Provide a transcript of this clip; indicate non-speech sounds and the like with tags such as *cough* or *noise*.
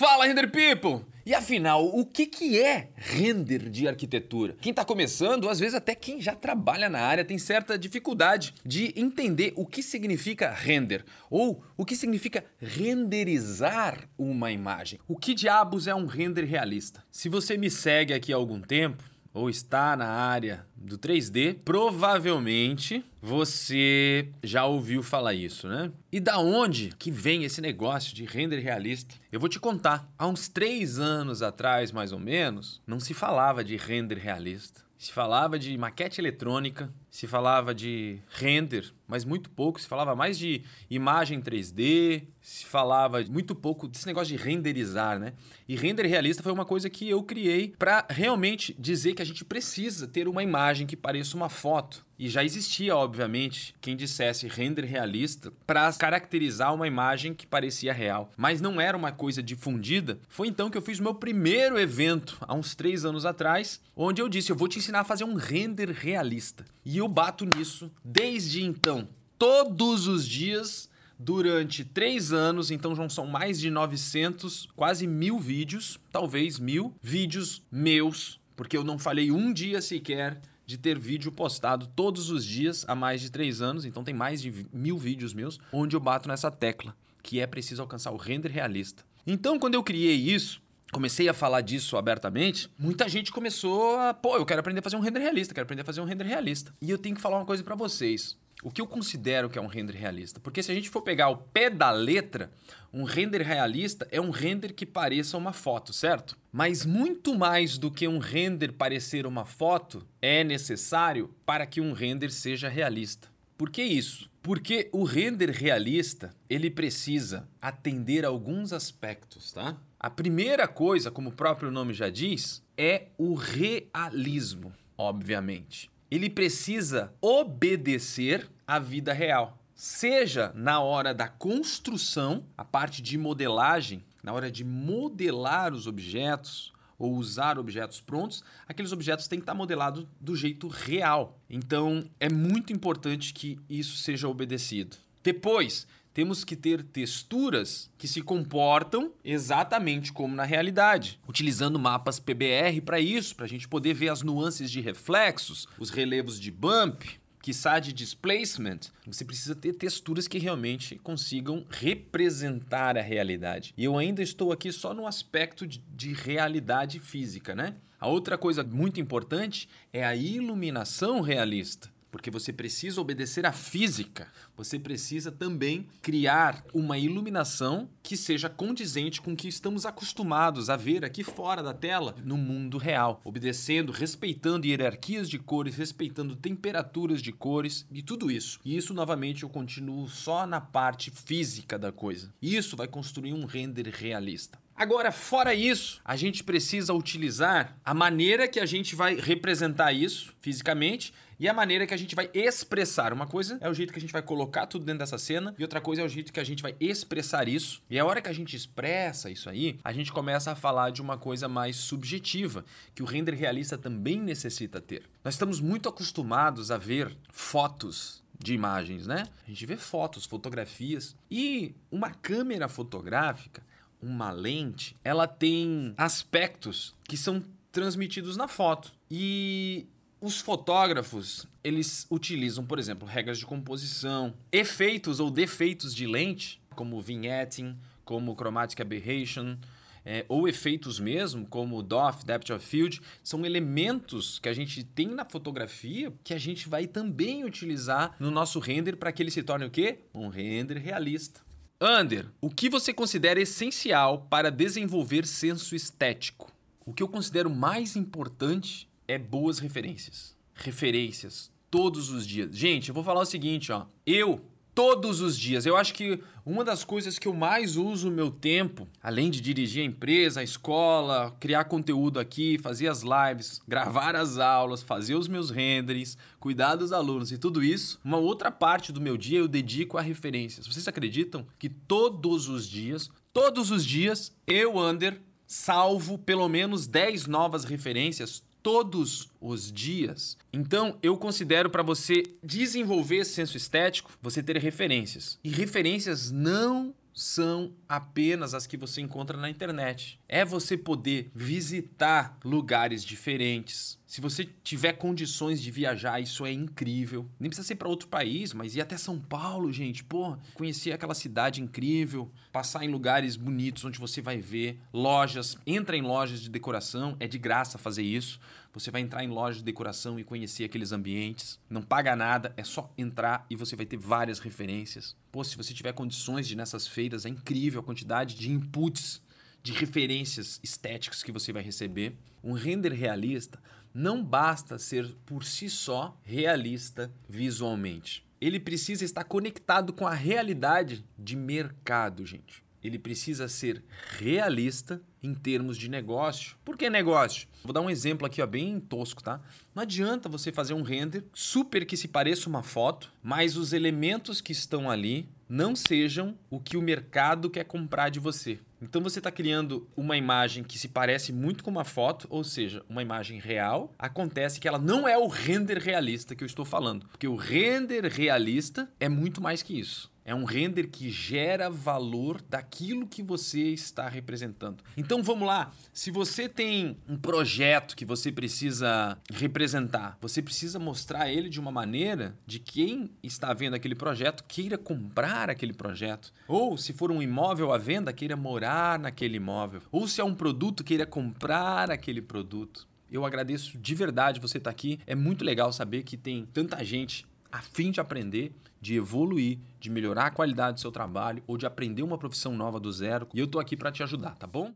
Fala, Render People! E afinal, o que, que é render de arquitetura? Quem está começando, às vezes até quem já trabalha na área, tem certa dificuldade de entender o que significa render ou o que significa renderizar uma imagem. O que diabos é um render realista? Se você me segue aqui há algum tempo, ou está na área do 3D, provavelmente você já ouviu falar isso, né? E da onde que vem esse negócio de render realista? Eu vou te contar. Há uns três anos atrás, mais ou menos, não se falava de render realista. Se falava de maquete eletrônica, se falava de render, mas muito pouco. Se falava mais de imagem 3D, se falava muito pouco desse negócio de renderizar, né? E render realista foi uma coisa que eu criei para realmente dizer que a gente precisa ter uma imagem que pareça uma foto. E já existia, obviamente, quem dissesse render realista para caracterizar uma imagem que parecia real. Mas não era uma coisa difundida. Foi então que eu fiz o meu primeiro evento, há uns três anos atrás, onde eu disse: eu vou te ensinar a fazer um render realista. E eu bato nisso desde então. Todos os dias durante três anos, então já são mais de 900, quase mil vídeos, talvez mil vídeos meus, porque eu não falei um dia sequer de ter vídeo postado todos os dias há mais de três anos, então tem mais de mil vídeos meus, onde eu bato nessa tecla, que é preciso alcançar o render realista. Então, quando eu criei isso, comecei a falar disso abertamente, muita gente começou a, pô, eu quero aprender a fazer um render realista, quero aprender a fazer um render realista. E eu tenho que falar uma coisa para vocês. O que eu considero que é um render realista? Porque se a gente for pegar o pé da letra, um render realista é um render que pareça uma foto, certo? Mas muito mais do que um render parecer uma foto é necessário para que um render seja realista. Por que isso? Porque o render realista, ele precisa atender alguns aspectos, tá? A primeira coisa, como o próprio nome já diz, é o realismo, obviamente ele precisa obedecer à vida real. Seja na hora da construção, a parte de modelagem, na hora de modelar os objetos ou usar objetos prontos, aqueles objetos têm que estar modelados do jeito real. Então, é muito importante que isso seja obedecido. Depois, temos que ter texturas que se comportam exatamente como na realidade, utilizando mapas PBR para isso, para a gente poder ver as nuances de reflexos, os relevos de bump, quiçá de displacement, você precisa ter texturas que realmente consigam representar a realidade. E eu ainda estou aqui só no aspecto de, de realidade física, né? A outra coisa muito importante é a iluminação realista porque você precisa obedecer à física. Você precisa também criar uma iluminação que seja condizente com o que estamos acostumados a ver aqui fora da tela no mundo real, obedecendo, respeitando hierarquias de cores, respeitando temperaturas de cores e tudo isso. E isso novamente eu continuo só na parte física da coisa. Isso vai construir um render realista. Agora, fora isso, a gente precisa utilizar a maneira que a gente vai representar isso fisicamente e a maneira que a gente vai expressar. Uma coisa é o jeito que a gente vai colocar tudo dentro dessa cena, e outra coisa é o jeito que a gente vai expressar isso. E a hora que a gente expressa isso aí, a gente começa a falar de uma coisa mais subjetiva, que o render realista também necessita ter. Nós estamos muito acostumados a ver fotos de imagens, né? A gente vê fotos, fotografias e uma câmera fotográfica uma lente, ela tem aspectos que são transmitidos na foto. E os fotógrafos, eles utilizam, por exemplo, regras de composição, efeitos ou defeitos de lente, como vignetting, como chromatic aberration, é, ou efeitos mesmo, como DOF, Depth of Field, são elementos que a gente tem na fotografia que a gente vai também utilizar no nosso render para que ele se torne o quê? Um render realista. Ander, o que você considera essencial para desenvolver senso estético? O que eu considero mais importante é boas referências. Referências todos os dias. Gente, eu vou falar o seguinte, ó. Eu todos os dias. Eu acho que uma das coisas que eu mais uso o meu tempo, além de dirigir a empresa, a escola, criar conteúdo aqui, fazer as lives, *laughs* gravar as aulas, fazer os meus renders, cuidar dos alunos e tudo isso, uma outra parte do meu dia eu dedico a referências. Vocês acreditam que todos os dias, todos os dias, eu, Under, salvo pelo menos 10 novas referências todos os dias. Então, eu considero para você desenvolver esse senso estético, você ter referências. E referências não são apenas as que você encontra na internet. É você poder visitar lugares diferentes. Se você tiver condições de viajar, isso é incrível. Nem precisa ser para outro país, mas ir até São Paulo, gente. Pô, conhecer aquela cidade incrível, passar em lugares bonitos onde você vai ver lojas. Entra em lojas de decoração, é de graça fazer isso. Você vai entrar em lojas de decoração e conhecer aqueles ambientes. Não paga nada, é só entrar e você vai ter várias referências. Pô, se você tiver condições de nessas feiras, é incrível a quantidade de inputs, de referências estéticas que você vai receber. Um render realista não basta ser por si só realista visualmente. Ele precisa estar conectado com a realidade de mercado, gente ele precisa ser realista em termos de negócio. Por que negócio? Vou dar um exemplo aqui, ó, bem tosco, tá? Não adianta você fazer um render super que se pareça uma foto, mas os elementos que estão ali não sejam o que o mercado quer comprar de você. Então você está criando uma imagem que se parece muito com uma foto, ou seja, uma imagem real. Acontece que ela não é o render realista que eu estou falando, porque o render realista é muito mais que isso. É um render que gera valor daquilo que você está representando. Então vamos lá. Se você tem um projeto que você precisa representar, você precisa mostrar ele de uma maneira de quem está vendo aquele projeto queira comprar aquele projeto. Ou se for um imóvel à venda, queira morar naquele imóvel. Ou se é um produto, queira comprar aquele produto. Eu agradeço de verdade você estar aqui. É muito legal saber que tem tanta gente a fim de aprender, de evoluir, de melhorar a qualidade do seu trabalho ou de aprender uma profissão nova do zero. E eu tô aqui para te ajudar, tá bom?